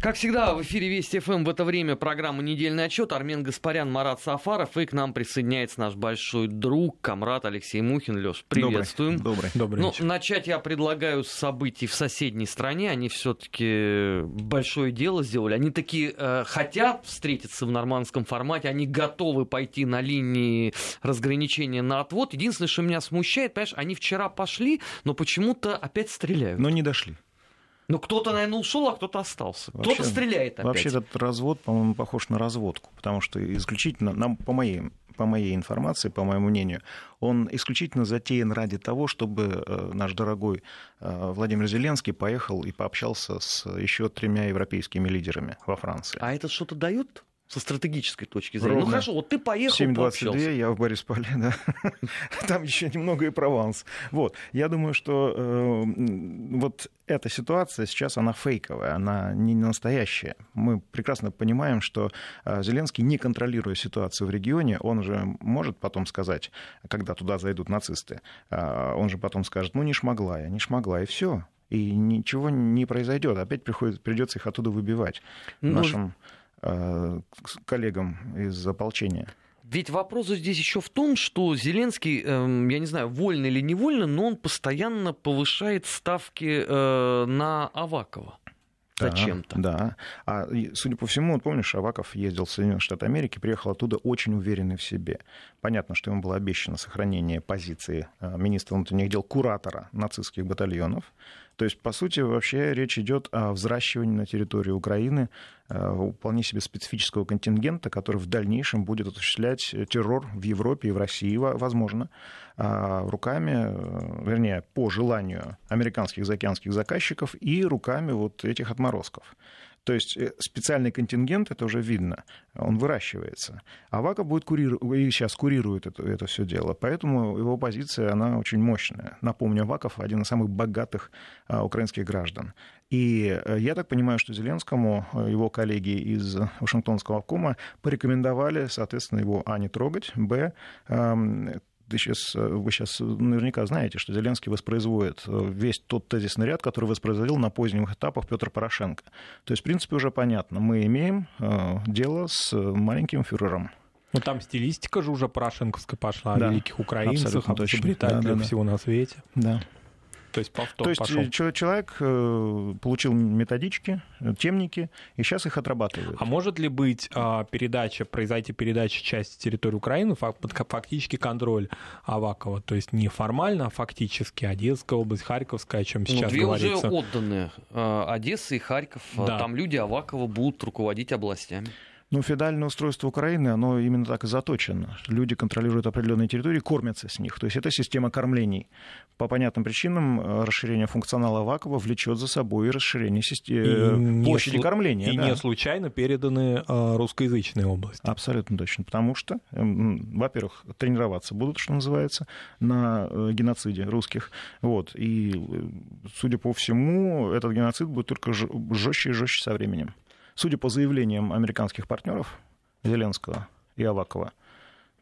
Как всегда, в эфире Вести ФМ в это время программа «Недельный отчет». Армен Гаспарян, Марат Сафаров. И к нам присоединяется наш большой друг, комрад Алексей Мухин. Леш, приветствуем. Добрый, добрый, добрый ну, Начать я предлагаю с событий в соседней стране. Они все-таки большое дело сделали. Они такие э, хотят встретиться в нормандском формате. Они готовы пойти на линии разграничения на отвод. Единственное, что меня смущает, понимаешь, они вчера пошли, но почему-то опять стреляют. Но не дошли. Ну, кто-то, наверное, ушел, а кто-то остался. Кто-то стреляет опять. Вообще этот развод, по-моему, похож на разводку, потому что исключительно, нам, по моей, по моей информации, по моему мнению, он исключительно затеян ради того, чтобы э, наш дорогой э, Владимир Зеленский поехал и пообщался с еще тремя европейскими лидерами во Франции. А это что-то дает? Со стратегической точки зрения. Ну, Ровно. Ну хорошо, вот ты поехал, 7.22, я в Борисполе, да. Там еще немного и Прованс. Вот, я думаю, что э, вот эта ситуация сейчас, она фейковая, она не настоящая. Мы прекрасно понимаем, что э, Зеленский, не контролируя ситуацию в регионе, он же может потом сказать, когда туда зайдут нацисты, э, он же потом скажет, ну не шмогла я, не шмогла, и все. И ничего не произойдет. Опять приходит, придется их оттуда выбивать. Ну, нашим коллегам из ополчения. Ведь вопрос здесь еще в том, что Зеленский, эм, я не знаю, вольно или невольно, но он постоянно повышает ставки э, на Авакова. Зачем-то. Да, да. А судя по всему, вот помнишь, Аваков ездил в Соединенные Штаты Америки, приехал оттуда очень уверенный в себе. Понятно, что ему было обещано сохранение позиции э, министра внутренних дел, куратора нацистских батальонов. То есть, по сути, вообще речь идет о взращивании на территории Украины э, вполне себе специфического контингента, который в дальнейшем будет осуществлять террор в Европе и в России, возможно, а, руками, э, вернее, по желанию американских заокеанских заказчиков и руками вот этих отморозков. То есть э, специальный контингент, это уже видно, он выращивается. А ВАКа будет курировать, и сейчас курирует это, это все дело. Поэтому его позиция, она очень мощная. Напомню, Аваков один из самых богатых а, украинских граждан. И э, я так понимаю, что Зеленскому э, его коллеги из Вашингтонского обкома порекомендовали, соответственно, его а. не трогать, б ты сейчас, э, вы сейчас наверняка знаете, что Зеленский воспроизводит э, весь тот тезисный ряд, который воспроизводил на поздних этапах Петр Порошенко. То есть, в принципе, уже понятно, мы имеем э, дело с маленьким фюрером. Ну, там стилистика же уже порошенковская пошла, да, о великих украинцах, об изобретателях да, да, да. всего на свете. Да. То есть повтор То есть пошел. человек э, получил методички, темники, и сейчас их отрабатывает. А может ли быть а, передача, произойти передача части территории Украины, фактически контроль Авакова? То есть не формально, а фактически Одесская область, Харьковская, о чем ну, сейчас ну, две говорится. уже отданы. Одесса и Харьков. Да. Там люди Авакова будут руководить областями. Ну, федеральное устройство Украины, оно именно так и заточено. Люди контролируют определенные территории, кормятся с них. То есть это система кормлений. По понятным причинам э, расширение функционала Авакова влечет за собой и расширение системы, площади слу... кормления. И да. не случайно переданы э, русскоязычные области. Абсолютно точно. Потому что, во-первых, тренироваться будут, что называется, на э, геноциде русских. Вот. И, судя по всему, этот геноцид будет только жестче и жестче со временем. Судя по заявлениям американских партнеров Зеленского и Авакова,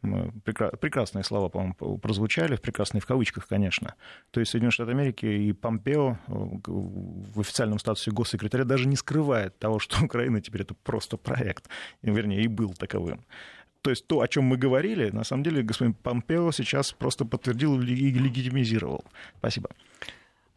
прекрасные слова, по-моему, прозвучали, прекрасные в кавычках, конечно. То есть Соединенные Штаты Америки и Помпео в официальном статусе госсекретаря даже не скрывает того, что Украина теперь это просто проект, вернее, и был таковым. То есть то, о чем мы говорили, на самом деле господин Помпео сейчас просто подтвердил и легитимизировал. Спасибо.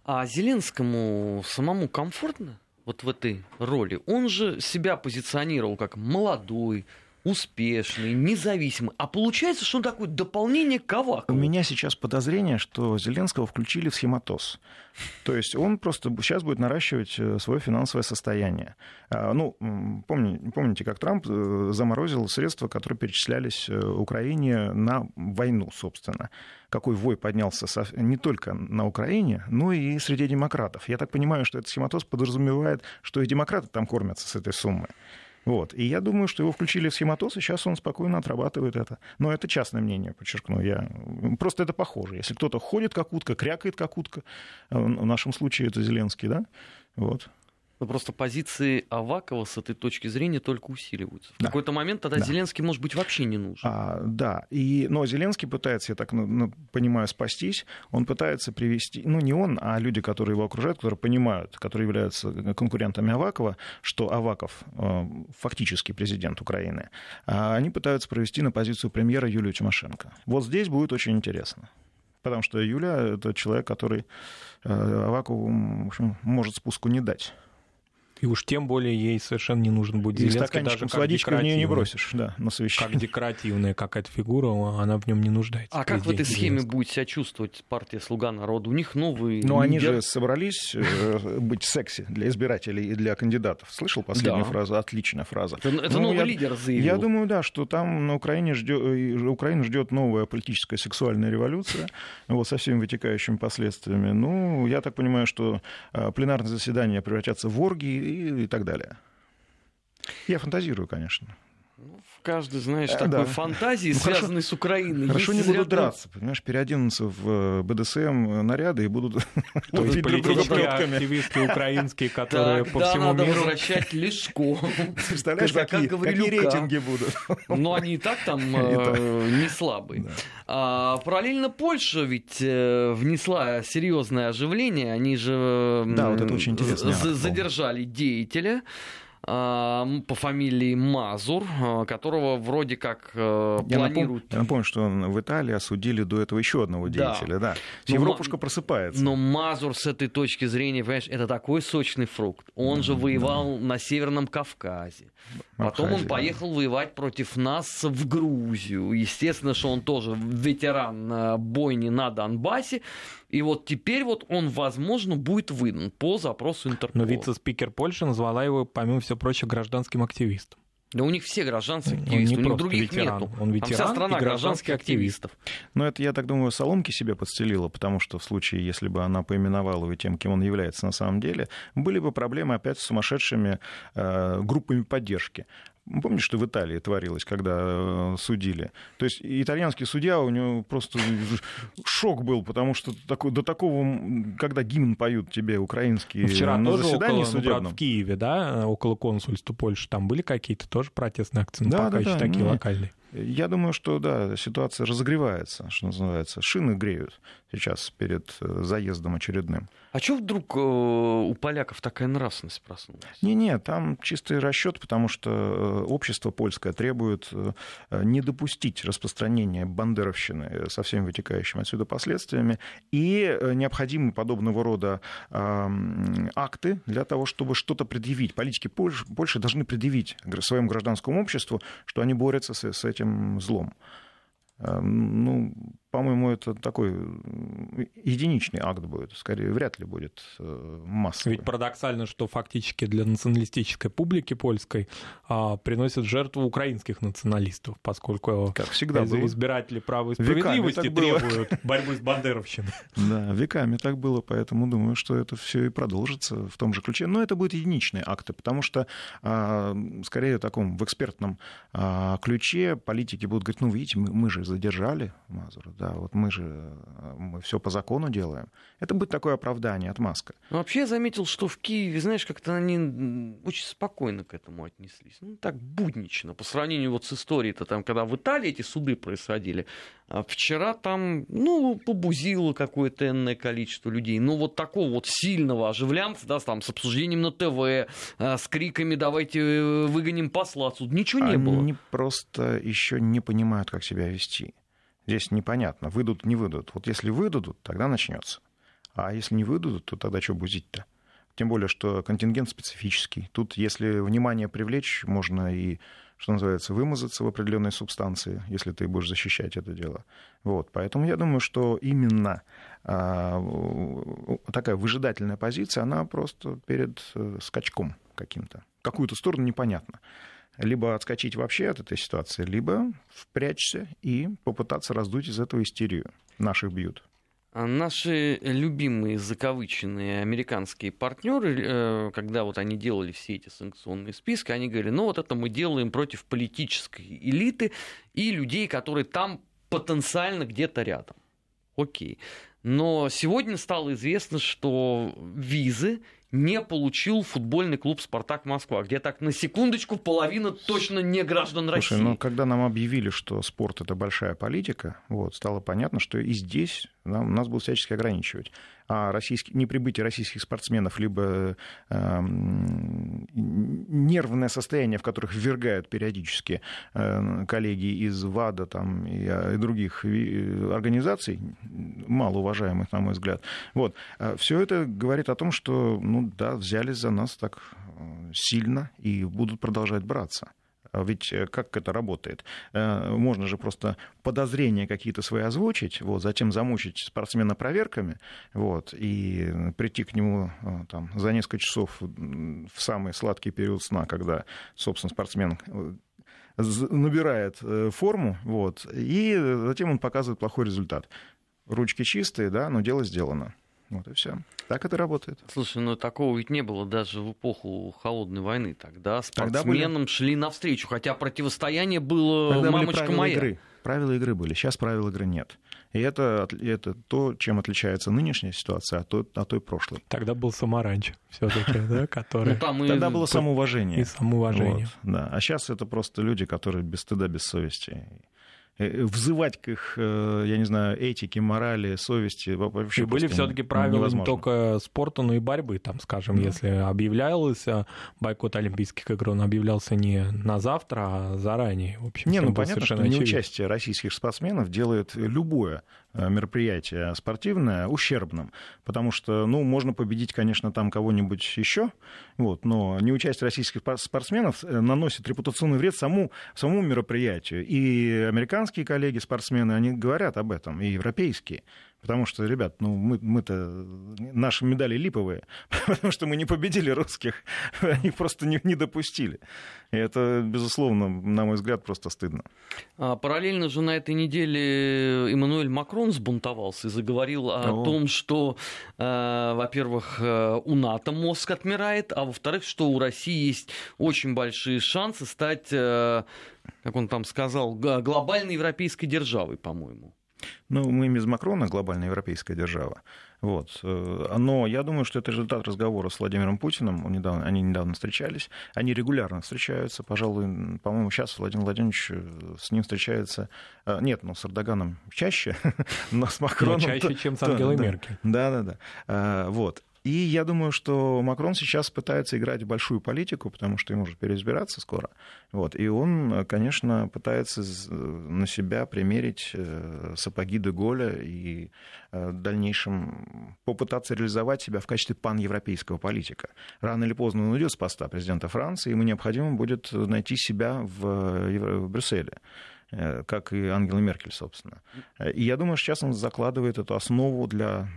А Зеленскому самому комфортно вот в этой роли, он же себя позиционировал как молодой, успешный, независимый. А получается, что он такое дополнение к Авакову. У меня сейчас подозрение, что Зеленского включили в схематоз. То есть он просто сейчас будет наращивать э, свое финансовое состояние. А, ну, помните, помните, как Трамп э, заморозил средства, которые перечислялись э, Украине на войну, собственно. Какой вой поднялся не только на Украине, но и среди демократов. Я так понимаю, что этот схематоз подразумевает, что и демократы там кормятся с этой суммы. Вот. И я думаю, что его включили в схематоз, и сейчас он спокойно отрабатывает это. Но это частное мнение, подчеркну. Я... Просто это похоже. Если кто-то ходит как утка, крякает как утка, в нашем случае это Зеленский, да, вот. Но просто позиции Авакова с этой точки зрения только усиливаются. В Да. какой-то момент тогда Да. Зеленский, может быть, вообще не нужен. А, да, и, но Зеленский пытается, я так ну, ну, понимаю, спастись. Он пытается привести, ну не он, а люди, которые его окружают, которые понимают, которые являются конкурентами Авакова, что Аваков э, фактически президент Украины, а они пытаются провести на позицию премьера Юлию Тимошенко. Вот здесь будет очень интересно. Потому что Юля — это человек, который э, Авакову в общем, может спуску не дать. И уж тем более ей совершенно не нужен будет И Зеленский, даже стаканчиком как с водичкой в нее не бросишь, да, на совещание. Как декоративная какая-то фигура, она в нем не нуждается. А как в этой схеме Зеленского. будет себя чувствовать партия «Слуга народа»? У них новый Но они же собрались э, быть секси для избирателей и для кандидатов. Слышал последнюю Да. фразу? Отличная фраза. Это, это Ну, новый я- лидер заявил. Я думаю, да, что там на Украине ждет, Украину ждет новая политическая сексуальная революция, вот, со всеми вытекающими последствиями. Ну, я так понимаю, что э, пленарные заседания превратятся в оргии и, так далее. Я фантазирую, конечно. В каждой, знаешь, Э, такой да. фантазии, Ну, хорошо- связанной с Украиной. Хорошо, есть не будут драться, понимаешь, переоденутся в э, БДСМ наряды и будут То есть лупить друг друга плетками. активистки украинские, которые по всему надо миру... возвращать Лешко. Представляешь, Как какие, какие рейтинги будут? Но они и так там э, не слабые. А, параллельно Польша ведь э, внесла серьезное оживление. Они же задержали деятеля по фамилии Мазур, а, которого вроде как э, Я напом- планируют я напомню, что в Италии осудили до этого еще одного Да. деятеля. Да. Ну, Европушка ма- просыпается. Но Мазур с этой точки зрения, понимаешь, это такой сочный фрукт. Он же воевал на Северном Кавказе. Потом он поехал воевать против нас в Грузию. Естественно, что он тоже ветеран э, бойни на Донбассе. И вот теперь вот он, возможно, будет выдан по запросу Интерпола. Но вице-спикер Польши назвала его, помимо всего прочего, гражданским активистом. Да у них все гражданские Он активисты, не у них просто других ветеран, нету. он Там ветеран вся и страна гражданских активист. активистов. Но это, я так думаю, соломки себе подстелила, потому что в случае, если бы она поименовала его тем, кем он является на самом деле, были бы проблемы опять с сумасшедшими э, группами поддержки. Помнишь, что в Италии творилось, когда э, судили? То есть итальянский судья, у него просто шок был, потому что до такого, когда гимн поют тебе украинские Вчера на тоже заседании около, ну, судебном. в Киеве, да, около консульства Польши, там были какие-то тоже протестные акции, но Да, пока да, еще да, такие не. локальные. Я думаю, что да, ситуация разогревается, что называется. Шины греют сейчас перед э, заездом очередным. А что вдруг э, у поляков такая нравственность проснулась? Не-не, там чистый расчет, потому что э, общество польское требует э, не допустить распространения бандеровщины со всеми вытекающими отсюда последствиями, и необходимы подобного рода акты для того, чтобы что-то предъявить. Политики Польши, Польши должны предъявить своему гражданскому обществу, что они борются с, с этим злом. Ну, по-моему, это такой м, единичный акт будет. Скорее, вряд ли будет э, массовый. Ведь парадоксально, что фактически для националистической публики польской а, приносят жертву украинских националистов, поскольку Как всегда было. избиратели права и справедливости так было. требуют борьбы с бандеровщиной. Да, веками так было, поэтому думаю, что это все и продолжится в том же ключе. Но это будут единичные акты, потому что, а, скорее, в таком в экспертном а, ключе политики будут говорить, ну, видите, мы, мы же задержали Мазура, да, вот мы же а, мы все по закону делаем. Это будет такое оправдание, отмазка. Ну, вообще я заметил, что в Киеве, знаешь, как-то они очень спокойно к этому отнеслись. Ну, так буднично, по сравнению вот с историей-то, там, когда в Италии эти суды происходили. А вчера там, ну, побузило какое-то энное количество людей. Ну, вот такого вот сильного оживлянца, да, там, с обсуждением на ТВ, а, с криками «давайте э, выгоним посла отсюда». Ничего не было. Они просто еще не понимают, как себя вести. Здесь непонятно, выйдут, не выйдут. Вот если выдадут, тогда начнется. А если не выдадут, то тогда что бузить-то? Тем более, что контингент специфический. Тут, если внимание привлечь, можно и, что называется, вымазаться в определенной субстанции, если ты будешь защищать это дело. Вот. Поэтому я думаю, что именно а, такая выжидательная позиция, она просто перед э, скачком каким-то. Какую-то сторону непонятно либо отскочить вообще от этой ситуации, либо впрячься и попытаться раздуть из этого истерию. Наших бьют. А Наши любимые закавыченные американские партнеры, э, когда вот они делали все эти санкционные списки, они говорили, ну вот это мы делаем против политической элиты и людей, которые там потенциально где-то рядом. Окей. Но сегодня стало известно, что визы не получил футбольный клуб «Спартак Москва», где так на секундочку половина точно не граждан Слушай, России. ну когда нам объявили, что спорт это большая политика, вот, стало понятно, что и здесь нам, нас будут всячески ограничивать. А российский, неприбытие российских спортсменов, либо э, нервное состояние, в которых ввергают периодически э, коллеги из ВАДА там, и, и других организаций, малоуважаемых, на мой взгляд, вот, все это говорит о том, что ну, да, взялись за нас так сильно и будут продолжать браться. А ведь э, как это работает? Э, можно же просто подозрения какие-то свои озвучить, вот, затем замучить спортсмена проверками, вот, и прийти к нему э, там, за несколько часов в самый сладкий период сна, когда, собственно, спортсмен набирает форму, вот, и затем он показывает плохой результат. Ручки чистые, да, но дело сделано. Вот и все. Так это работает. Слушай, ну такого ведь не было даже в эпоху холодной войны. Тогда спортсменам Тогда были... шли навстречу, хотя противостояние было Тогда мамочка были моя. Игры. Правила игры были. Сейчас правил игры нет. И это, это то, чем отличается нынешняя ситуация от той, от той прошлой. Тогда был саморанч все-таки, да, который... Ну, Тогда было самоуважение. И самоуважение. да. А сейчас это просто люди, которые без стыда, без совести. Э, взывать к их, э, я не знаю, этике, морали, совести вообще И были все-таки правила невозможно. не только спорта, но и борьбы, там, скажем, да. если объявлялся бойкот Олимпийских игр, он объявлялся не на завтра, а заранее. В общем, не, ну понятно, что неучастие российских спортсменов делает любое мероприятие спортивное ущербным, потому что, ну, можно победить, конечно, там кого-нибудь еще, вот, но неучастие российских спортсменов э, наносит репутационный вред саму, самому мероприятию. И американские коллеги-спортсмены, они говорят об этом, и европейские. Потому что, ребят, ну мы, мы-то наши медали липовые, потому что мы не победили русских, они просто не, не допустили. И это, безусловно, на мой взгляд, просто стыдно. А, параллельно же на этой неделе Эммануэль Макрон сбунтовался и заговорил о о том, что, э, во-первых, э, у НАТО мозг отмирает, а во-вторых, что у России есть очень большие шансы стать, э, как он там сказал, глобальной европейской державой, по-моему. Ну, мы без Макрона глобальная европейская держава. Вот. Э, но я думаю, что это результат разговора с Владимиром Путиным. Он недавно, они недавно встречались. Они регулярно встречаются. Пожалуй, по-моему, сейчас Владимир Владимирович э, с ним встречается... Э, нет, ну, с Эрдоганом чаще, но с Макроном... Но чаще, чем с Ангелой Меркель. Да-да-да. Вот. И я думаю, что Макрон сейчас пытается играть большую политику, потому что ему уже переизбираться скоро. Вот. И он, конечно, пытается на себя примерить э, сапоги Деголя и э, в дальнейшем попытаться реализовать себя в качестве паневропейского политика. Рано или поздно он уйдет с поста президента Франции, ему необходимо будет найти себя в Брюсселе. Э, как и Ангела Меркель, собственно. И я думаю, сейчас он закладывает эту основу для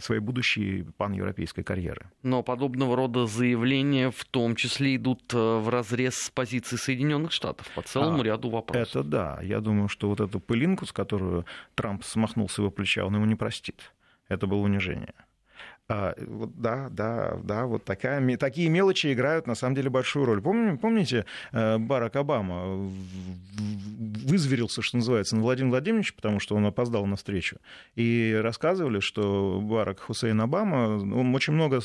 своей будущей паневропейской карьеры. Но подобного рода заявления в том числе идут э, в разрез с позиции Соединенных Штатов по целому а, ряду вопросов. Это да. Я думаю, что вот эту пылинку, с которую Трамп смахнул с его плеча, он ему не простит. Это было унижение. А, вот, да, да, да, вот такая, такие мелочи играют на самом деле большую роль. Помните, помните э, Барак Обама вызверился, что называется, на Владимир Владимирович, потому что он опоздал на встречу, и рассказывали, что Барак Хусейн Обама, он очень много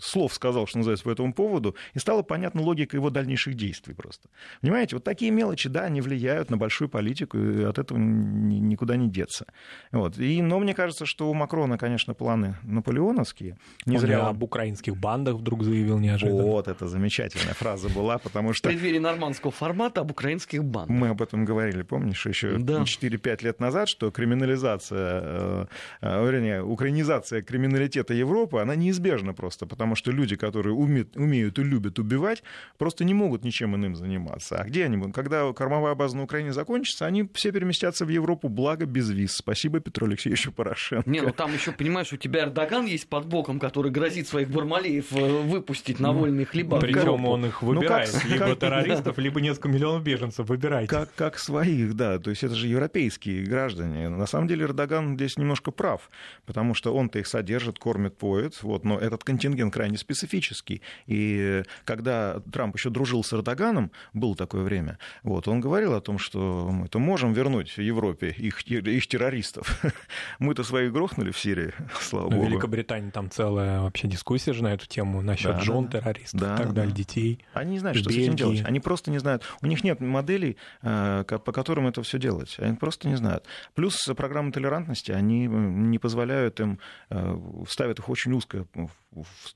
слов сказал, что называется, по этому поводу, и стала понятна логика его дальнейших действий просто. Понимаете, вот такие мелочи, да, они влияют на большую политику, и от этого никуда не деться. Вот. И, но мне кажется, что у Макрона, конечно, планы наполеоновские. Не Он зря об украинских бандах вдруг заявил неожиданно. Вот, это замечательная фраза была, потому что... В преддверии нормандского формата об украинских бандах. Мы об этом говорили, помнишь, еще да. 4-5 лет назад, что криминализация, э, э, вернее, украинизация криминалитета Европы, она неизбежна просто, потому что люди, которые умеют, умеют и любят убивать, просто не могут ничем иным заниматься. А где они будут? Когда кормовая база на Украине закончится, они все переместятся в Европу, благо без виз. Спасибо Петру Алексеевичу Порошенко. Не, ну там еще, понимаешь, у тебя Эрдоган есть под боком, который грозит своих бармалеев э, выпустить на вольные хлеба. Причем он их выбирает. Ну, как, либо как, террористов, да. либо несколько миллионов беженцев. Выбирайте. Как, как своих, да. То есть это же европейские граждане. На самом деле Эрдоган здесь немножко прав, потому что он-то их содержит, кормит, поет. Вот, но этот контингент он крайне специфический. И когда Трамп еще дружил с Эрдоганом, было такое время, вот, он говорил о том, что мы-то можем вернуть Европе их, их террористов. Мы-то своих грохнули в Сирии, слава Но богу. В Великобритании там целая вообще дискуссия же на эту тему насчет Да, жен террористов Да, и так да. далее, детей. Они не знают, что с этим Бельгии. делать. Они просто не знают. У них нет моделей, э, по которым это все делать. Они просто не знают. Плюс программы толерантности, они не позволяют им, э, ставят их очень узко в-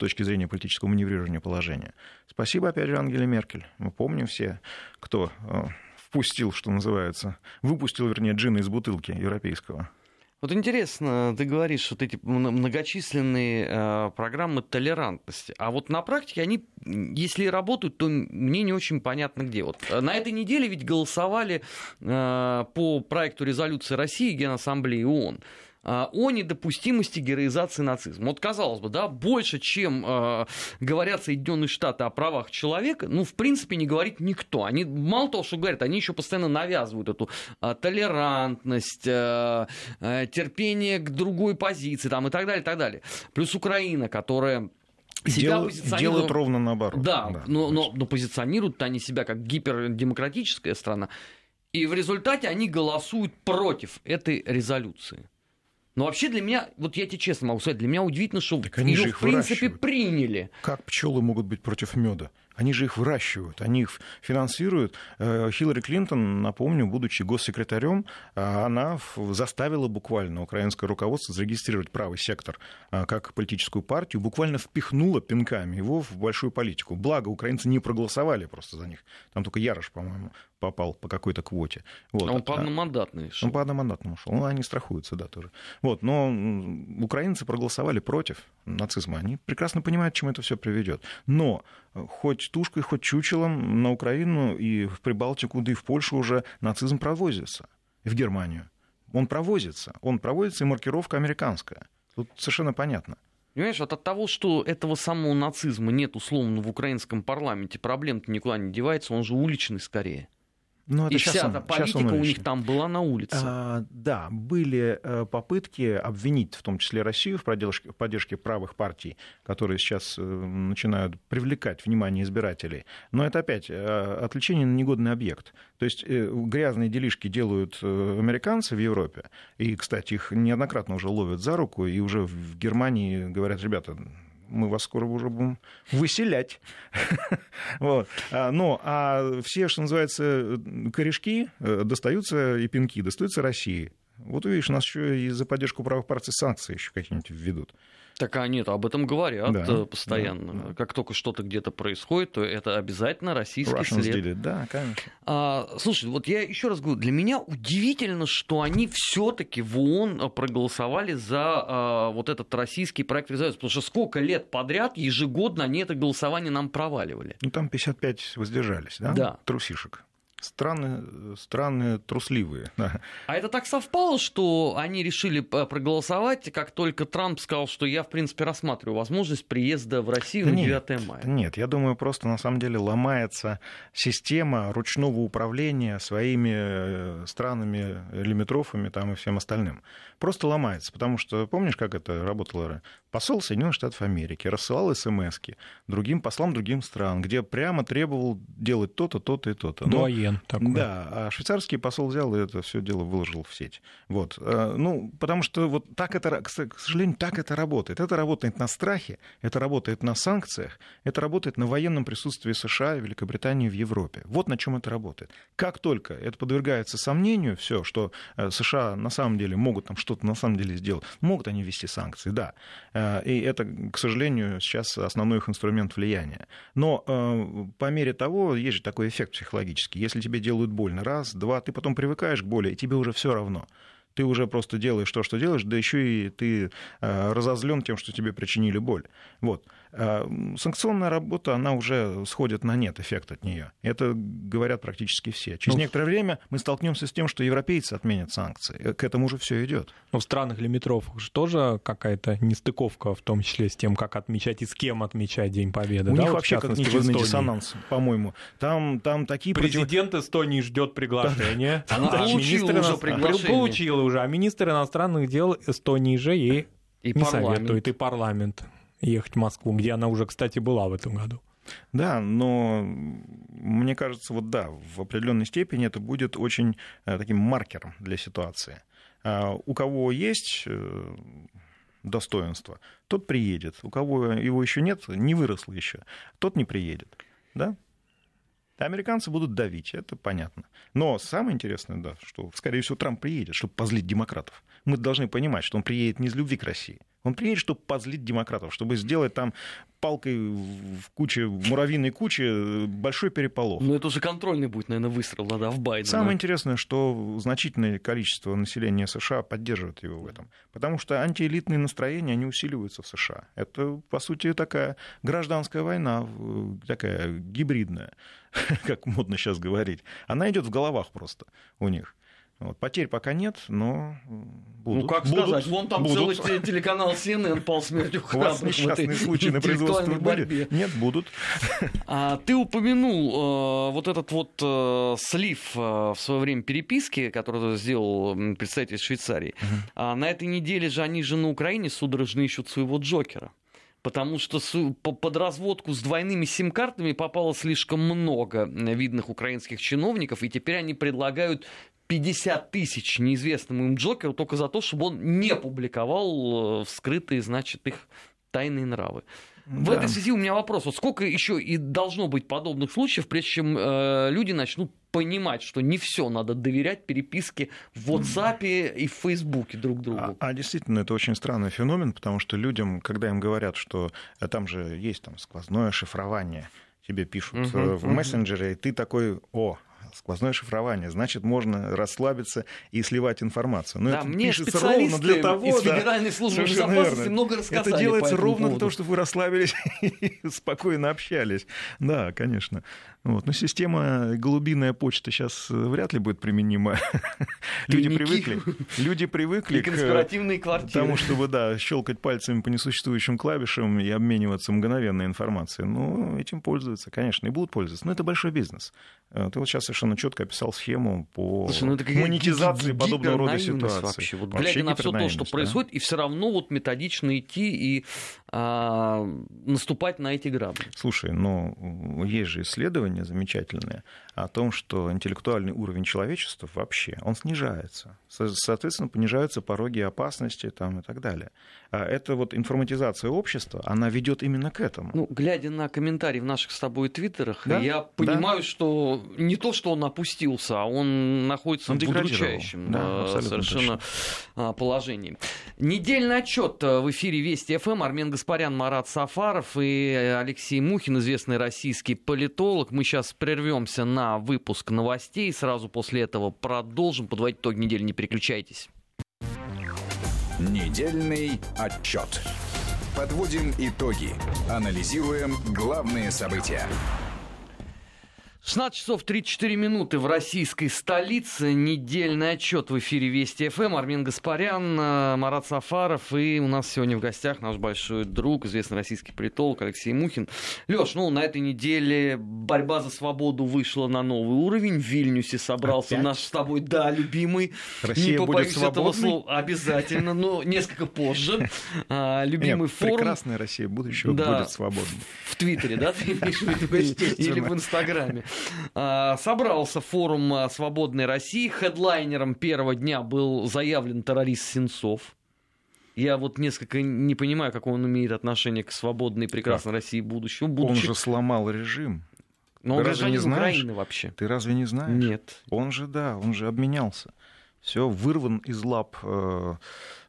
точки зрения политического маневрирования положения. Спасибо, опять же, Ангеле Меркель. Мы помним все, кто э, впустил, что называется, выпустил, вернее, джина из бутылки европейского. Вот интересно, ты говоришь, вот эти многочисленные э, программы толерантности, а вот на практике они, если работают, то мне не очень понятно где. Вот э, на этой неделе ведь голосовали по проекту резолюции России Генассамблеи ООН о недопустимости героизации нацизма. Вот казалось бы, да, больше, чем э, говорят Соединенные Штаты о правах человека, ну, в принципе, не говорит никто. Они мало того, что говорят, они еще постоянно навязывают эту э, толерантность, э, э, терпение к другой позиции там, и так далее, и так далее. Плюс Украина, которая себя Делают, позиционирует- делают ровно наоборот. да, но, но, но позиционируют они себя как гипердемократическая страна. И в результате они голосуют против этой резолюции. Но вообще для меня, вот я тебе честно могу сказать, для меня удивительно, что Так они же ее их в принципе выращивают. приняли. Как пчелы могут быть против меда? Они же их выращивают, они их финансируют. Э, Хиллари Клинтон, напомню, будучи госсекретарем, э, она заставила буквально украинское руководство зарегистрировать правый сектор э, как политическую партию, буквально впихнула пинками его в большую политику. Благо, украинцы не проголосовали просто за них. Там только Ярош, по-моему, попал по какой-то квоте. Вот. А он по А- одномандатной шел. он по одномандатному шел. Ну, они страхуются, да, тоже. Вот, но украинцы проголосовали против нацизма. Они прекрасно понимают, к чему это все приведет. Но э, хоть тушкой, хоть чучелом на Украину и в Прибалтику, да и в Польшу уже нацизм провозится. И в Германию. Он провозится. Он проводится, и маркировка американская. Тут совершенно понятно. Понимаешь, вот от того, что этого самого нацизма нет условно в украинском парламенте, проблем-то никуда не девается, он же уличный скорее. Но И вся эта политика у них там была на улице. А, да, были э, попытки обвинить в том числе Россию в поддержке, в поддержке правых партий, которые сейчас э, начинают привлекать внимание избирателей. Но это опять э, отвлечение на негодный объект. То есть грязные делишки делают американцы в Европе, и, кстати, их неоднократно уже ловят за руку, и уже в Германии говорят, ребята, мы вас скоро уже будем выселять. Вот. А, Ну, а все, что называется, корешки э, достаются и пинки достаются России. Вот увидишь, нас еще и за поддержку правых партий санкции еще какие-нибудь введут. Так а нет, об этом говорят Да, э, постоянно. да, да. Как только что-то где-то происходит, то это обязательно российский Russians след. did it. Да, конечно. А, слушай, вот я еще раз говорю, для меня удивительно, что они все-таки в ООН э, проголосовали за а, вот этот российский проект резолюции, потому что сколько лет подряд ежегодно они это голосование нам проваливали. Ну, там 55 воздержались, да? Да. Трусишек. Страны, страны трусливые. да. А это так совпало, что они решили э, проголосовать, как только Трамп сказал, что я, в принципе, рассматриваю возможность приезда в Россию Да на нет, 9 мая. Нет, я думаю, просто на самом деле ломается система ручного управления своими э, странами, лимитрофами там и всем остальным. Просто ломается, потому что помнишь, как это работало? Посол Соединенных Штатов Америки рассылал смс другим послам другим стран, где прямо требовал делать то-то, то-то и то-то. Но- Дуаен такой. да, а швейцарский посол взял и это все дело выложил в сеть. Вот. Э, Ну, потому что вот так это, к сожалению, так это работает. Это работает на страхе, это работает на санкциях, это работает на военном присутствии США и Великобритании в Европе. Вот на чем это работает. Как только это подвергается сомнению, все, что э, США на самом деле могут там что-то на самом деле сделать, могут они ввести санкции, да. Э, И это, к сожалению, сейчас основной их инструмент влияния. Но по мере того, есть же такой эффект психологический. Если тебе делают больно раз, два, ты потом привыкаешь к боли, и тебе уже все равно. Ты уже просто делаешь то, что делаешь, да еще и ты разозлен тем, что тебе причинили боль. Вот. А, Санкционная работа, она уже сходит на нет, эффект от нее. Это говорят практически все. Через Ну, некоторое время мы столкнемся с тем, что европейцы отменят санкции. Э, К этому уже все идет. Но в странах лимитрофах же тоже какая-то нестыковка, в том числе с тем, как отмечать и с кем отмечать День Победы. У да, них вот вообще когнитивный диссонанс, по-моему. Там, там такие против- Президент Эстонии ждет приглашения. Она получила уже приглашение. Получила уже. А министр иностранных дел Эстонии же ей И не парламент. советует, и парламент. Ехать в Москву, где она уже, кстати, была в этом году. Да, но мне кажется, вот да, в определенной степени это будет очень э, таким маркером для ситуации. А у кого есть э, достоинство, тот приедет. У кого его еще нет, не выросло еще, тот не приедет. Да? Американцы будут давить, это понятно. Но самое интересное, да, что, скорее всего, Трамп приедет, чтобы позлить демократов. Мы должны понимать, что он приедет не из любви к России. Он приедет, чтобы позлить демократов, чтобы сделать там палкой в куче, в муравьиной куче большой переполох. Ну, это уже контрольный будет, наверное, выстрел, да, в Байдена. Самое интересное, что значительное количество населения США поддерживает его в этом. Потому что антиэлитные настроения, они усиливаются в США. Это, по сути, такая гражданская война, такая гибридная, как модно сейчас говорить. Она идет в головах просто у них. Вот, потерь пока нет, но будут. Ну, как будут, сказать, вон там будут. целый телеканал CNN пал смертью У вас несчастные случаи на производстве были? Нет, будут. А, ты упомянул э, вот этот вот э, слив э, в свое время переписки, который сделал представитель Швейцарии. Угу. А, на этой неделе же они же на Украине судорожно ищут своего Джокера потому что под разводку с двойными сим-картами попало слишком много видных украинских чиновников, и теперь они предлагают 50 тысяч неизвестному им Джокеру только за то, чтобы он не публиковал э, вскрытые, значит, их тайные нравы. Да. В этой связи у меня вопрос. Вот сколько еще и должно быть подобных случаев, прежде чем э, люди начнут понимать, что не все надо доверять переписке в WhatsApp и в Фейсбуке друг другу. А, а действительно, это очень странный феномен, потому что людям, когда им говорят, что э, там же есть там сквозное шифрование, тебе пишут угу, в мессенджере, и ты такой, о, сквозное шифрование, значит, можно расслабиться и сливать информацию. Но да, это мне ровно для того, из Федеральной службы безопасности верно. много рассказали Это делается по ровно поводу. для того, чтобы вы расслабились и спокойно общались. Да, конечно. Вот. Но система голубиная почта сейчас э, вряд ли будет применима. Люди привыкли. Люди привыкли к конспиративные квартиры. тому, чтобы да, щелкать пальцами по несуществующим клавишам и обмениваться мгновенной информацией. Ну, этим пользуются, конечно, и будут пользоваться. Но это большой бизнес. Э, ты вот сейчас совершенно четко описал схему по Слушай, ну монетизации подобного рода ситуации. Вообще. Вот глядя на все то, что да? происходит, и все равно вот методично идти и а, наступать на эти грабли. Слушай, ну есть же исследования замечательные о том, что интеллектуальный уровень человечества вообще, он снижается. Соответственно, понижаются пороги опасности там, и так далее. А это вот информатизация общества, она ведет именно к этому. Ну, глядя на комментарии в наших с тобой твиттерах, да? я понимаю, да. что не то, что он опустился, а он находится он в удручающем да, совершенно точно. положении. Недельный отчет в эфире Вести ФМ. Армен Гаспарян, Марат Сафаров и Алексей Мухин, известный российский политолог. Мы сейчас прервемся на выпуск новостей. Сразу после этого продолжим подводить итоги недели. Не переключайтесь. Недельный отчет. Подводим итоги. Анализируем главные события. 16 часов 34 минуты в российской столице. Недельный отчет в эфире Вести ФМ. Армин Гаспарян, э, Марат Сафаров. И у нас сегодня в гостях наш большой друг, известный российский политолог Алексей Мухин. Леш, ну на этой неделе борьба за свободу вышла на новый уровень. В Вильнюсе собрался Опять? наш с тобой, да, любимый. Россия Не будет этого слова. Обязательно, но несколько позже. А, любимый Нет, форум. Прекрасная Россия будущего да, будет свободной. В Твиттере, да, ты имеешь в виду? Или в Инстаграме. А, собрался форум а, «Свободной России». Хедлайнером первого дня был заявлен террорист Сенцов. Я вот несколько не понимаю, какое он имеет отношение к свободной прекрасной? России будущего. Будучи... Он же сломал режим. Но он разве не знаешь? Украины вообще. Ты разве не знаешь? Нет. Он же, да, он же обменялся. Все вырван из лап, э,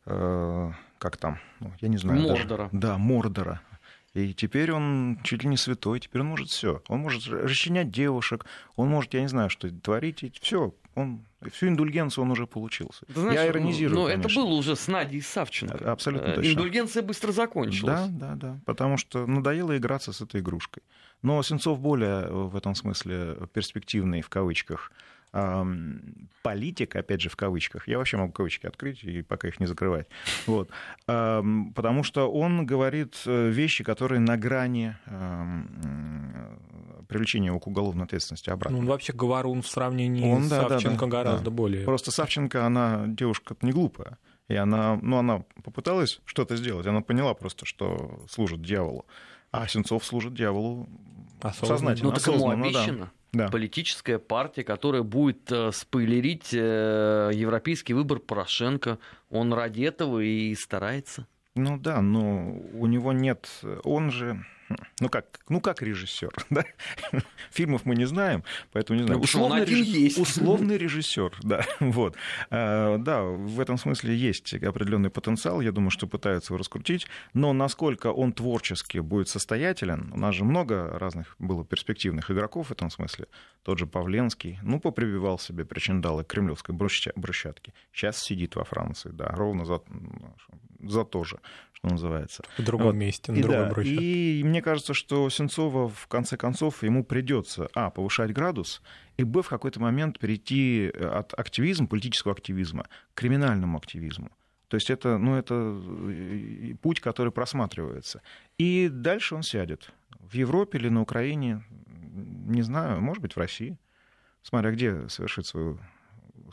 э, как там, ну, я не знаю. Мордора. Даже, да, Мордора. И теперь он чуть ли не святой, теперь он может все. Он может расчленять девушек, он может, я не знаю, что творить, все. Он, всю индульгенцию он уже получился. Ты знаешь, я иронизирую, Но конечно. это было уже с Надей Савченко. Абсолютно э, точно. Индульгенция быстро закончилась. Да, да, да. Потому что надоело играться с этой игрушкой. Но Сенцов более в этом смысле перспективный, в кавычках, политик, опять же, в кавычках, я вообще могу кавычки открыть и пока их не закрывать, вот, потому что он говорит э, вещи, которые на грани привлечения его к уголовной ответственности обратно. Ну, он вообще говорун в сравнении он, с да, Савченко да, да, гораздо да. более. Просто Савченко, она девушка не глупая, И она, ну, она попыталась что-то сделать, она поняла просто, что служит дьяволу. А Сенцов служит дьяволу Осознанно. сознательно, Ну так ему осознанно, да. обещано. Да. Политическая партия, которая будет э, спойлерить э, европейский выбор Порошенко. Он ради этого и старается. Ну да, но у него нет, он же, ну как, ну как режиссер, да? Фильмов мы не знаем, поэтому не знаю. Ну, он один есть. условный режиссер, да, вот. А, Да, в этом смысле есть определенный потенциал, я думаю, что пытаются его раскрутить, но насколько он творчески будет состоятелен, у нас же много разных было перспективных игроков в этом смысле, тот же Павленский, ну, попрививал себе причиндалы кремлевской брусча- брусчатки, сейчас сидит во Франции, да, ровно за, за то же, что называется. В другом Вот. месте, на И, другой да, брусчатке. и мне кажется, что Сенцова в конце концов ему придется а повышать градус и б в какой-то момент перейти от активизма, политического активизма к криминальному активизму. То есть это, ну, это э, путь, который просматривается. И дальше он сядет. В Европе или на Украине, не знаю, может быть, в России, смотря где совершит свою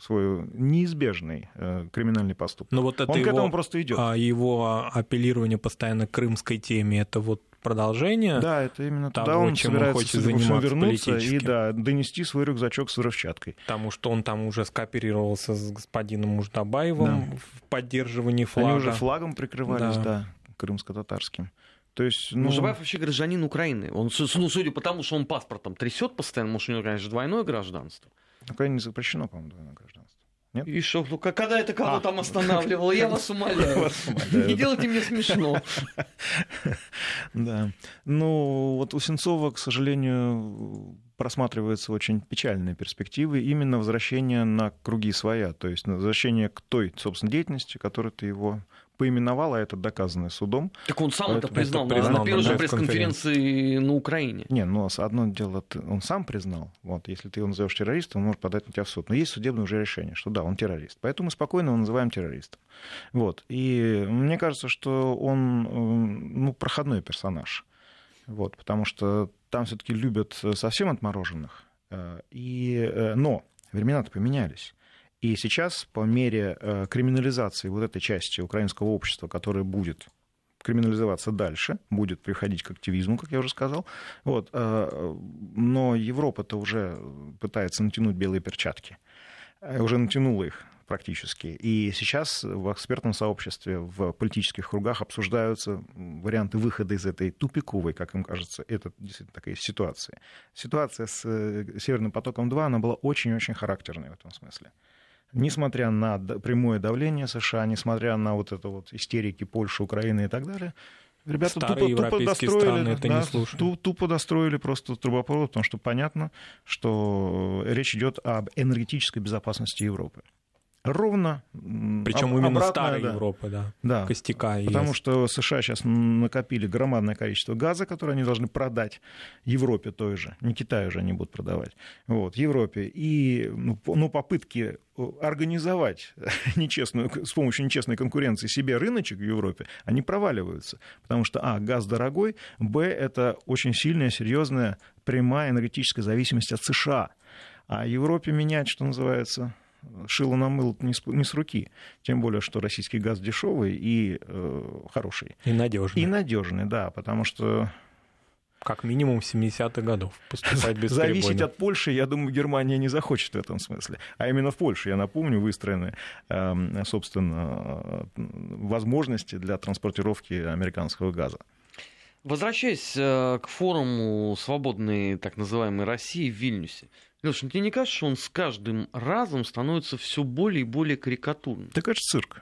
свой неизбежный э, криминальный поступок. Ну вот это Он к его, этому просто идет. а, его апеллирование постоянно к крымской теме, это вот продолжение. Да, это именно того, туда он чем он собирается, хочет по всему, заниматься вернуться и да, донести свой рюкзачок с взрывчаткой. Потому что он там уже скооперировался с господином Муждабаевым в поддерживании флага. Они уже флагом прикрывались, Да. да, крымско-татарским. То есть, ну, Ну, Жабаев вообще гражданин Украины. Он, ну, судя по тому, что он паспортом трясет постоянно, может, у него, конечно, двойное гражданство. Украине не запрещено, по-моему, двойное гражданство. Нет? И что, ну, когда это кого А. там останавливало, я вас умоляю. Не делайте мне смешно. Да. Ну, вот у Сенцова, к сожалению, просматриваются очень печальные перспективы именно возвращения на круги своя, то есть возвращение к той, собственно, деятельности, которой ты его поименовал, а это доказано судом. Так он сам это признал, это на- признал на первой же пресс-конференции. на Украине. Не, ну, одно дело, он сам признал, вот, если ты его назовешь террористом, он может подать на тебя в суд. Но есть судебное уже решение, что да, он террорист. Поэтому мы спокойно его называем террористом. Вот. И мне кажется, что он, м, ну, проходной персонаж. Вот, потому что там все-таки любят совсем отмороженных. Э, И, э, но времена-то поменялись. И сейчас, по мере э, криминализации вот этой части украинского общества, которая будет криминализоваться дальше, будет приходить к активизму, как я уже сказал. Вот. э, Но Европа-то уже пытается натянуть белые перчатки. Э, Уже натянула их практически. И сейчас в экспертном сообществе, в политических кругах обсуждаются варианты выхода из этой тупиковой, как им кажется, это действительно такая ситуация. Ситуация с Северным потоком-2, она была очень-очень характерной в этом смысле несмотря на прямое давление США, несмотря на вот это вот истерики Польши, Украины и так далее, ребята Старые тупо, тупо достроили, страны да, ту- тупо достроили просто трубопровод, потому что понятно, что речь идет об энергетической безопасности Европы. Ровно. Причем об- именно обратное, старой да. Европы, да. Да. Костяка. Потому ЕС. что США сейчас накопили громадное количество газа, которое они должны продать Европе той же. Не Китаю же они будут продавать. Вот, Европе. И ну, ну, попытки организовать нечестную, с помощью нечестной конкуренции себе рыночек в Европе, они проваливаются. Потому что, а, газ дорогой, б, это очень сильная, серьезная, прямая энергетическая зависимость от США. А Европе менять, что называется, шило на мыло не с, не с руки. Тем более, что российский газ дешевый и э, хороший. И надежно. И надежный, да, потому что Как минимум 70-х годов поступать без зависеть от Польши, я думаю, Германия не захочет в этом смысле. А именно в Польше, я напомню, выстроены, э, собственно, возможности для транспортировки американского газа. Возвращаясь э, к форуму свободной так называемой России в Вильнюсе, Леша, ну тебе не кажется, что он с каждым разом становится все более и более карикатурным? Так это же цирк.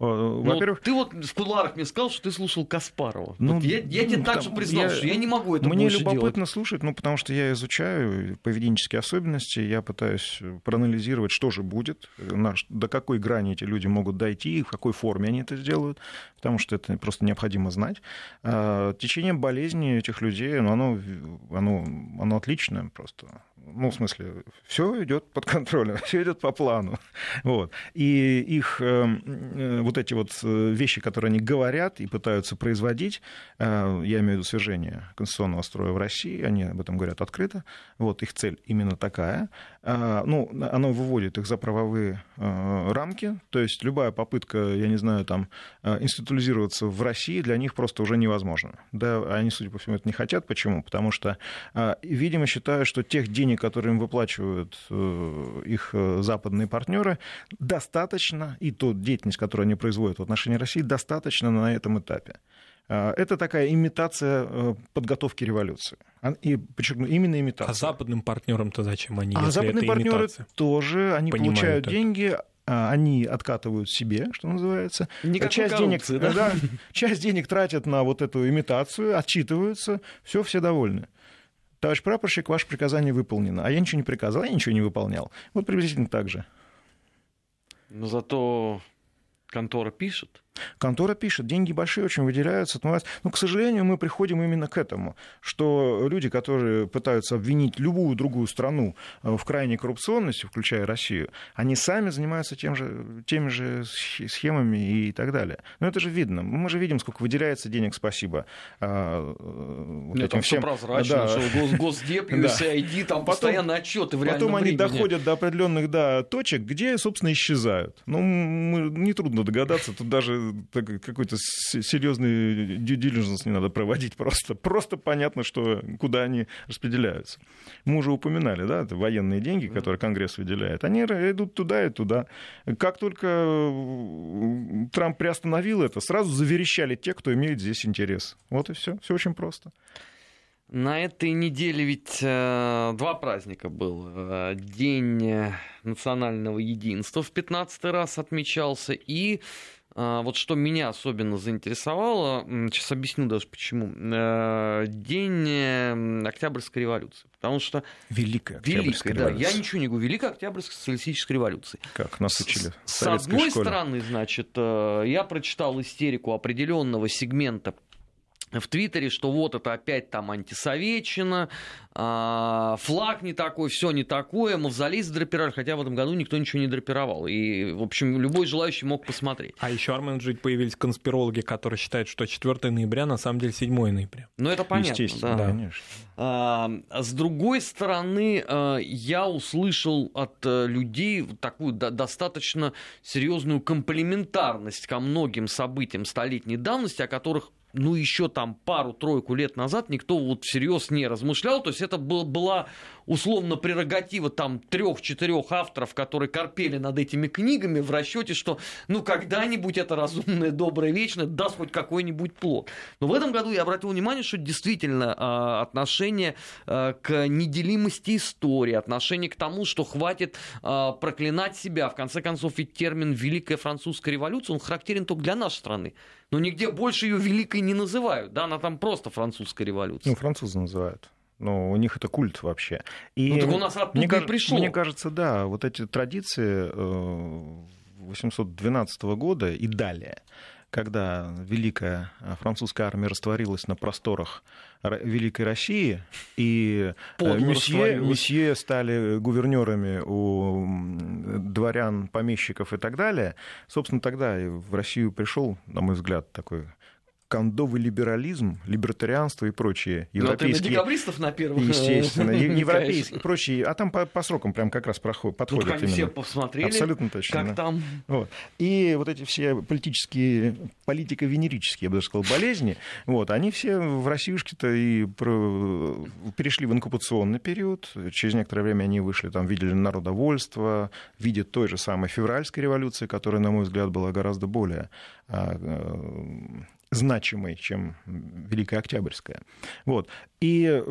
Э, Ну, Во-первых, ты вот в кулуарах мне сказал, что ты слушал Каспарова. Ну, Вот я, я тебе ну, так там же признал, я- что я не могу это Мне больше любопытно делать. слушать, ну, потому что я изучаю поведенческие особенности, я пытаюсь проанализировать, что же будет, на ш- до какой грани эти люди могут дойти, и в какой форме они это сделают, потому что это просто необходимо знать. А, Течение болезни этих людей, ну, оно, оно, оно отличное просто. Ну, в смысле, все идет под контролем, все идет по плану. Вот. И их э, вот эти вот вещи, которые они говорят и пытаются производить, я имею в виду свержение конституционного строя в России, они об этом говорят открыто, вот их цель именно такая. Ну, оно выводит их за правовые рамки, то есть любая попытка, я не знаю, там, институализироваться в России для них просто уже невозможно. Да, они, судя по всему, это не хотят. Почему? Потому что, видимо, считают, что тех денег, которые им выплачивают э, их э, западные партнеры, достаточно, и ту деятельность, которую они производят в отношении России, достаточно на этом этапе. А, это такая имитация э, подготовки революции. А, и подчеркну, именно имитация. А западным партнерам-то зачем они? А западные партнеры имитация? тоже, они Понимают получают это. деньги, они откатывают себе, что называется. Никакой часть денег, да? Да, часть денег тратят на вот эту имитацию, отчитываются, все, все довольны товарищ прапорщик, ваше приказание выполнено. А я ничего не приказал, я ничего не выполнял. Вот приблизительно так же. Но зато контора пишет. Контора пишет, деньги большие очень выделяются. Но, к сожалению, мы приходим именно к этому, что люди, которые пытаются обвинить любую другую страну э, в крайней коррупционности, включая Россию, они сами занимаются тем же, теми же схемами и так далее. Но это же видно. Мы же видим, сколько выделяется денег, спасибо. А, э, вот Нет, там всем... все прозрачно, да. что Госдеп, USAID, там потом, постоянно отчеты в Потом они времени. доходят до определенных да, точек, где, собственно, исчезают. Ну, нетрудно догадаться, тут даже какой-то серьезный due diligence не надо проводить просто. Просто понятно, что, куда они распределяются. Мы уже упоминали, да, это военные деньги, которые Конгресс выделяет, они идут туда и туда. Как только э, Трамп приостановил это, сразу заверещали те, кто имеет здесь интерес. Вот и все. Все очень просто. На этой неделе ведь э, два праздника был. Э, День национального единства в 15 раз отмечался и вот что меня особенно заинтересовало, сейчас объясню даже почему. Э, день Октябрьской революции. Потому что... Великая Октябрьская Великая, революция. Да, я ничего не говорю. Великая Октябрьская социалистическая революция. Как нас учили в С одной школе. стороны, значит, э, я прочитал истерику определенного сегмента в Твиттере, что вот это опять там антисоветчина, а, флаг не такой, все не такое, мавзолей задрапировали, хотя в этом году никто ничего не драпировал. И, в общем, любой желающий мог посмотреть. А еще, Армен Джит, появились конспирологи, которые считают, что 4 ноября на самом деле 7 ноября. Ну, это понятно. Естественно, да. конечно. А, с другой стороны, а, я услышал от э, людей такую достаточно серьезную комплементарность ко многим событиям столетней давности, о которых ну, еще там пару-тройку лет назад никто вот всерьез не размышлял. То есть это был, была условно прерогатива там трех-четырех авторов, которые корпели над этими книгами в расчете, что ну когда-нибудь это разумное, доброе, вечное даст хоть какой-нибудь плод. Но в этом году я обратил внимание, что действительно а, отношение а, к неделимости истории, отношение к тому, что хватит а, проклинать себя. В конце концов, ведь термин «Великая французская революция», он характерен только для нашей страны. Но нигде больше ее великой не называют. Да, она там просто французская революция. Ну, французы называют. Ну, у них это культ вообще. И ну, так у нас оттуда мне, и пришло. Мне кажется, да, вот эти традиции 812 э, года и далее, когда великая французская армия растворилась на просторах Великой России, и э, месье, месье стали гувернерами у дворян, помещиков и так далее, собственно, тогда в Россию пришел, на мой взгляд, такой кондовый либерализм, либертарианство и прочие европейские... Ну, ты на декабристов на первых... Естественно, европейские, прочие, а там по, по срокам прям как раз проход, подходят ну, именно. все посмотрели, Абсолютно точно. Как да. там... Вот. И вот эти все политические, политико-венерические, я бы даже сказал, болезни, вот, они все в Россиюшке-то и про... перешли в инкубационный период, через некоторое время они вышли, там, видели народовольство, видят той же самой февральской революции, которая, на мой взгляд, была гораздо более а, э, значимой, чем Великая Октябрьская. Вот. И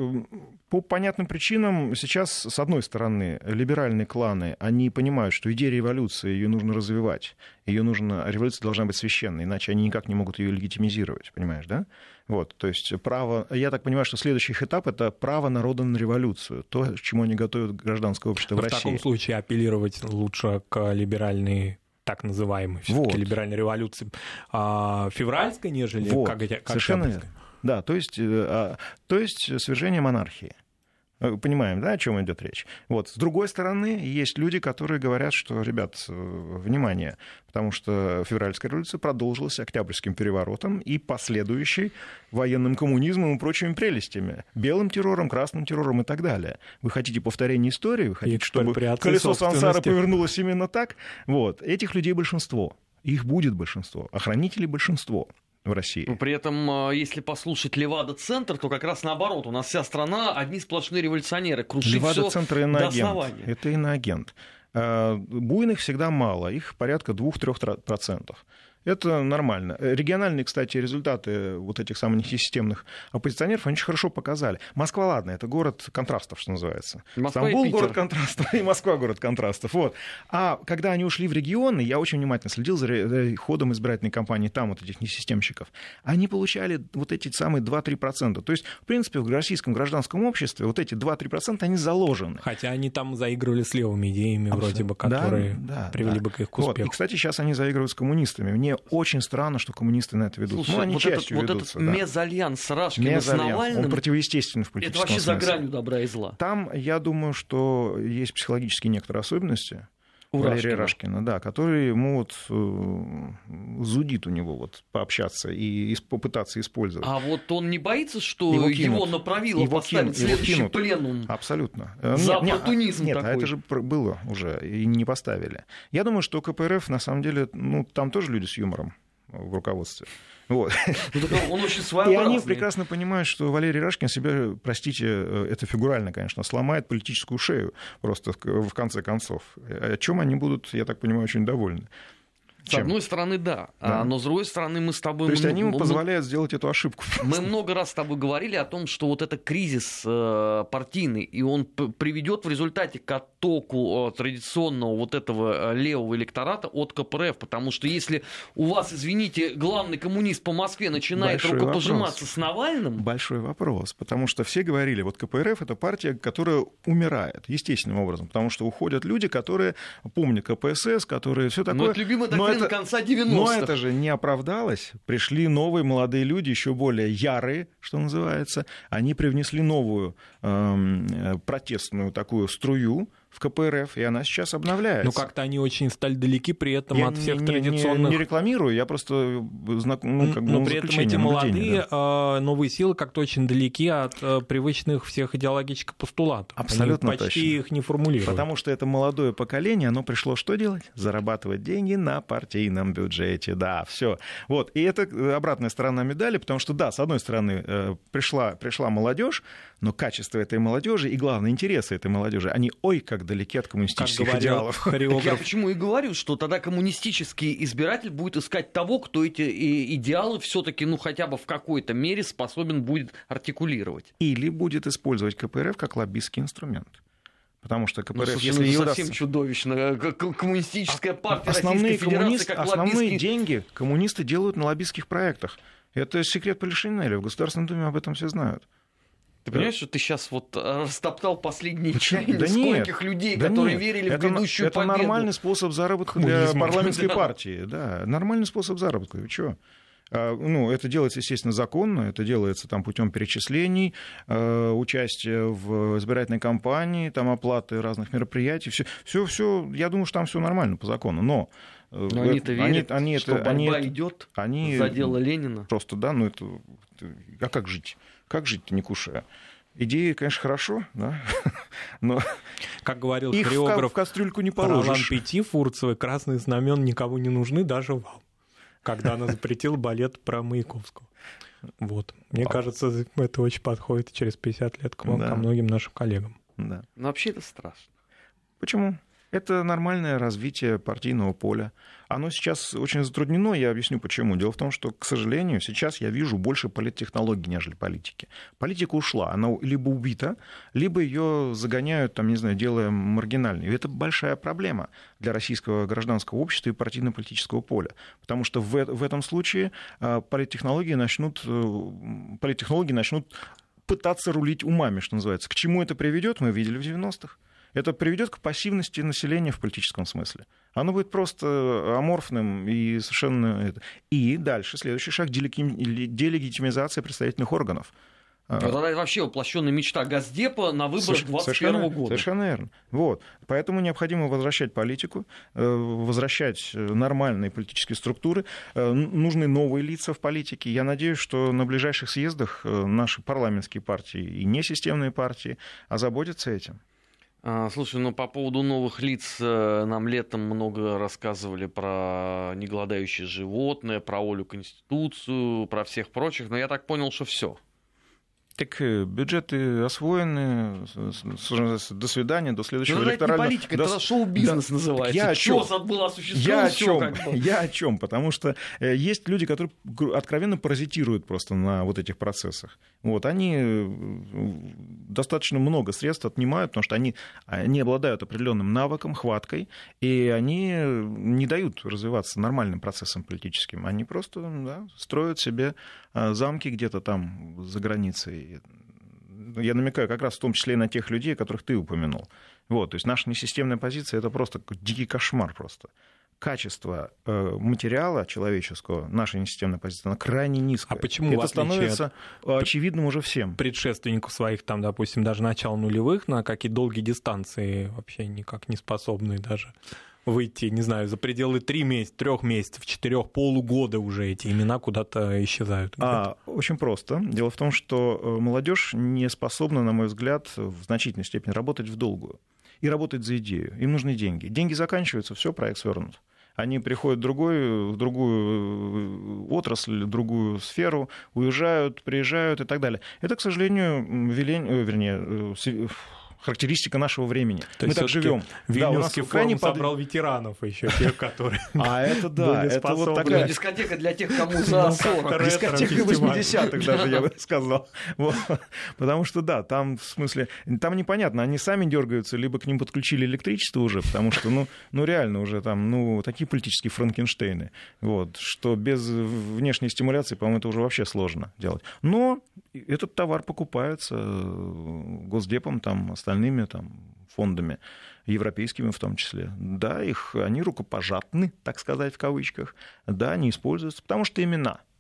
по понятным причинам сейчас, с одной стороны, либеральные кланы, они понимают, что идея революции, ее нужно развивать, ее нужно, революция должна быть священной, иначе они никак не могут ее легитимизировать, понимаешь, да? Вот, то есть право, я так понимаю, что следующий этап это право народа на революцию, то, к чему они готовят гражданское общество Но в, России. В таком случае апеллировать лучше к либеральной так называемой вот. либеральной революции, а, февральской, нежели вот. как, как Совершенно верно. Да, то есть, э, а, то есть свержение монархии. Э, понимаем, да, о чем идет речь. Вот. С другой стороны, есть люди, которые говорят, что, ребят, э, внимание, потому что февральская революция продолжилась Октябрьским переворотом и последующей военным коммунизмом и прочими прелестями. Белым террором, красным террором и так далее. Вы хотите повторения истории? Вы хотите, чтобы колесо сансары повернулось именно так? Вот. Этих людей большинство. Их будет большинство. Охранителей большинство в России. Но при этом, а, если послушать Левада-центр, то как раз наоборот. У нас вся страна одни сплошные революционеры. Крушить Левада-центр иноагент. Это иноагент. А, буйных всегда мало, их порядка 2-3%. Это нормально. Региональные, кстати, результаты вот этих самых системных оппозиционеров, они очень хорошо показали. Москва, ладно, это город контрастов, что называется. Москва Стамбул город контрастов, и Москва город контрастов. Вот. А когда они ушли в регионы, я очень внимательно следил за ходом избирательной кампании там, вот этих несистемщиков, они получали вот эти самые 2-3%. То есть, в принципе, в российском гражданском обществе вот эти 2-3% они заложены. Хотя они там заигрывали с левыми идеями, Абсолютно. вроде бы, которые да, да, привели да. бы к их успеху. Вот. И, кстати, сейчас они заигрывают с коммунистами. Мне очень странно, что коммунисты на это ведут. Слушай, ну, они вот частью этот, ведутся. Вот этот да. мезальянс с Рашкиным мезальянс. с Навальным... Он противоестественный в политическом Это вообще смысле. за гранью добра и зла. Там, я думаю, что есть психологические некоторые особенности. У Валерия Рашкина. Рашкина, да, который ему вот э, зудит у него вот пообщаться и попытаться использовать. А вот он не боится, что его, его на правило его поставят кинут, следующий его пленум? Абсолютно. За нет, оппортунизм нет, такой. Нет, а это же было уже, и не поставили. Я думаю, что КПРФ, на самом деле, ну, там тоже люди с юмором в руководстве. Вот. Ну, он очень И они прекрасно понимают, что Валерий Рашкин себе, простите, э, это фигурально, конечно, сломает политическую шею просто в конце концов. О чем они будут, я так понимаю, очень довольны. С Чем? одной стороны, да. да. А, но с другой стороны, мы с тобой... То есть они ему позволяют сделать эту ошибку. Мы много раз с тобой говорили о том, что вот это кризис э, партийный, и он приведет в результате к оттоку э, традиционного вот этого э, левого электората от КПРФ. Потому что если у вас, извините, главный коммунист по Москве начинает Большой рукопожиматься вопрос. с Навальным... Большой вопрос. Потому что все говорили, вот КПРФ это партия, которая умирает естественным образом. Потому что уходят люди, которые помнят КПСС, которые все такое... Но это любимая это, конца 90-х. Но это же не оправдалось. Пришли новые молодые люди, еще более ярые, что называется. Они привнесли новую эм, э, протестную такую струю, в КПРФ, и она сейчас обновляется. Но как-то они очень стали далеки при этом я от всех не, традиционных... Не, не рекламирую, я просто знак... ну, как бы, Но при этом эти молодые да. новые силы как-то очень далеки от э, привычных всех идеологических постулатов. Абсолютно они почти точно. их не формулируют. Потому что это молодое поколение, оно пришло что делать? Зарабатывать деньги на партийном бюджете, да, все. Вот, и это обратная сторона медали, потому что, да, с одной стороны, э, пришла, пришла молодежь, но качество этой молодежи и, главное, интересы этой молодежи, они ой как далеки от коммунистических как идеалов. Хореограф. Я почему и говорю, что тогда коммунистический избиратель будет искать того, кто эти идеалы все-таки, ну, хотя бы в какой-то мере способен будет артикулировать. Или будет использовать КПРФ как лоббистский инструмент. Потому что КПРФ, ну, слушай, если ну, совсем удастся... чудовищно. Коммунистическая партия основные Российской Федерации как Основные лоббистский... деньги коммунисты делают на лоббистских проектах. Это секрет Полишинеля. В Государственной Думе об этом все знают. Ты понимаешь, что ты сейчас вот э, растоптал последние чаяния да скольких людей, да которые нет. верили это, в грядущую это победу? Это нормальный способ заработка для парламентской партии. Да, нормальный способ заработка. Вы чего? А, ну, это делается, естественно, законно, это делается там путем перечислений, э, участия в избирательной кампании, там оплаты разных мероприятий, все, все, все, я думаю, что там все нормально по закону, но э, но они-то верят, они, они что это, борьба они, идет они, за дело Ленина. Просто, да, ну это... А как жить? Как жить-то не кушая? Идеи, конечно, хорошо, да, но как говорил их хореограф в кастрюльку не положишь. Ролан Пяти Фурцевой красные знамен никого не нужны, даже вам, когда она запретила балет про Маяковского. Вот. Мне кажется, это очень подходит через 50 лет к, да. ко многим нашим коллегам. Да. Но вообще это страшно. Почему? Это нормальное развитие партийного поля. Оно сейчас очень затруднено, я объясню почему. Дело в том, что, к сожалению, сейчас я вижу больше политтехнологий, нежели политики. Политика ушла, она либо убита, либо ее загоняют, там, не знаю, делая маргинальной. И это большая проблема для российского гражданского общества и партийно-политического поля. Потому что в, в этом случае а, политтехнологии начнут, э, политтехнологии начнут пытаться рулить умами, что называется. К чему это приведет, мы видели в 90-х это приведет к пассивности населения в политическом смысле. Оно будет просто аморфным и совершенно... И дальше следующий шаг — делегитимизация представительных органов. а, вот это вообще воплощенная мечта Газдепа на выборах 2021 года. Совершенно верно. Вот. Поэтому необходимо возвращать политику, э, возвращать нормальные политические структуры. Э, нужны новые лица в политике. Я надеюсь, что на ближайших съездах э, наши парламентские партии и несистемные партии озаботятся этим. А, слушай, ну по поводу новых лиц нам летом много рассказывали про неголодающие животные, про Олю Конституцию, про всех прочих, но я так понял, что все. Так э, бюджеты освоены. До свидания, до следующего ну, электорального... Это не политика, до... это шоу-бизнес да. называется. Я о чем? был я о чем? Я о чем? Потому что э, есть люди, которые откровенно паразитируют просто на вот этих процессах. Вот, они э, достаточно много средств отнимают, потому что они, они обладают определенным навыком, хваткой, и они не дают развиваться нормальным процессам политическим. Они просто да, строят себе замки где-то там за границей я намекаю как раз в том числе и на тех людей, которых ты упомянул. Вот, то есть наша несистемная позиция это просто дикий кошмар просто. Качество э, материала человеческого, наша несистемная позиция, она крайне низкая. А почему это становится от... очевидным уже всем? Предшественников своих, там, допустим, даже начала нулевых, на какие долгие дистанции вообще никак не способны даже выйти, не знаю, за пределы три месяца, трех месяцев, четырех полугода уже эти имена куда-то исчезают. А, очень просто. Дело в том, что э, молодежь не способна, на мой взгляд, в значительной степени работать в долгую и работать за идею. Им нужны деньги. Деньги заканчиваются, все, проект свернут. Они приходят в, другой, в другую э, отрасль, в другую сферу, уезжают, приезжают и так далее. Это, к сожалению, велень... Э, вернее, характеристика нашего времени. То Мы так живем. Вильнюсский да, форум под... собрал ветеранов еще, тех, которые А это да, это вот такая... Дискотека для тех, кому за 40. Дискотека 80-х даже, я бы сказал. Потому что да, там в смысле, там непонятно, они сами дергаются, либо к ним подключили электричество уже, потому что, ну, ну реально уже там, ну, такие политические франкенштейны, вот, что без внешней стимуляции, по-моему, это уже вообще сложно делать. Но этот товар покупается э, Госдепом, там, остальными там, фондами, европейскими в том числе. Да, их, они рукопожатны, так сказать, в кавычках. Да, они используются, потому что имена –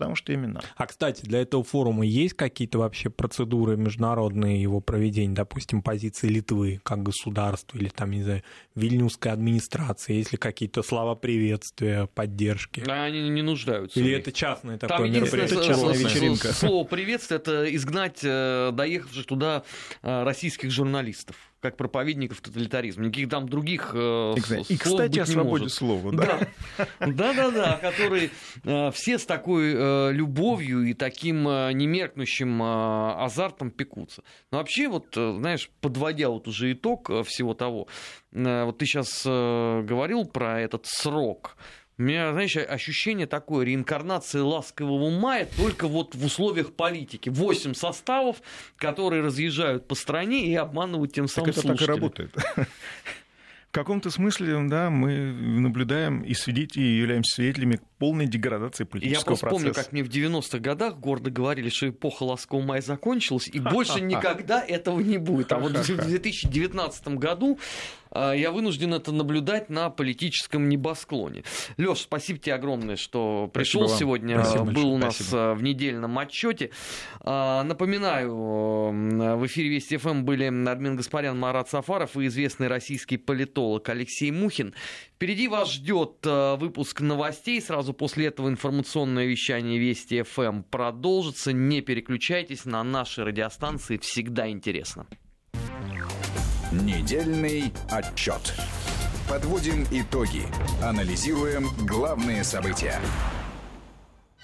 потому что имена. А, кстати, для этого форума есть какие-то вообще процедуры международные его проведения, допустим, позиции Литвы как государства или там, не знаю, Вильнюсской администрации, есть ли какие-то слова приветствия, поддержки? Да, они не нуждаются. Или это частное такое там мероприятие? частная вечеринка. Слово приветствие – это изгнать э, доехавших туда э, российских журналистов как проповедников тоталитаризма. Никаких там других э, И, кстати, о свободе может. слова. Да, да, да, которые э, все с такой э, любовью и таким э, немеркнущим азартом пекутся. Но вообще, вот, знаешь, подводя вот уже итог всего того, вот ты сейчас говорил про этот срок. У меня, знаешь, ощущение такое, реинкарнация ласкового мая, только вот в условиях политики. Восемь составов, которые разъезжают по стране и обманывают тем самым так это слушателей. так и работает. В каком-то смысле, да, мы наблюдаем и, свидетели, и являемся свидетелями полной деградации политического процесса. Я помню, как мне в 90-х годах гордо говорили, что эпоха ласкового мая закончилась, и больше никогда этого не будет. А вот в 2019 году а, я вынужден это наблюдать на политическом небосклоне. Леш, спасибо тебе огромное, что пришел сегодня, спасибо был большое. у нас спасибо. А, в недельном отчете. А, напоминаю, в эфире Вести ФМ были Армен Гаспарян, Марат Сафаров и известный российский политолог Алексей Мухин. Впереди вас ждет выпуск новостей. Сразу после этого информационное вещание Вести ФМ продолжится. Не переключайтесь на наши радиостанции. Всегда интересно. Недельный отчет. Подводим итоги. Анализируем главные события.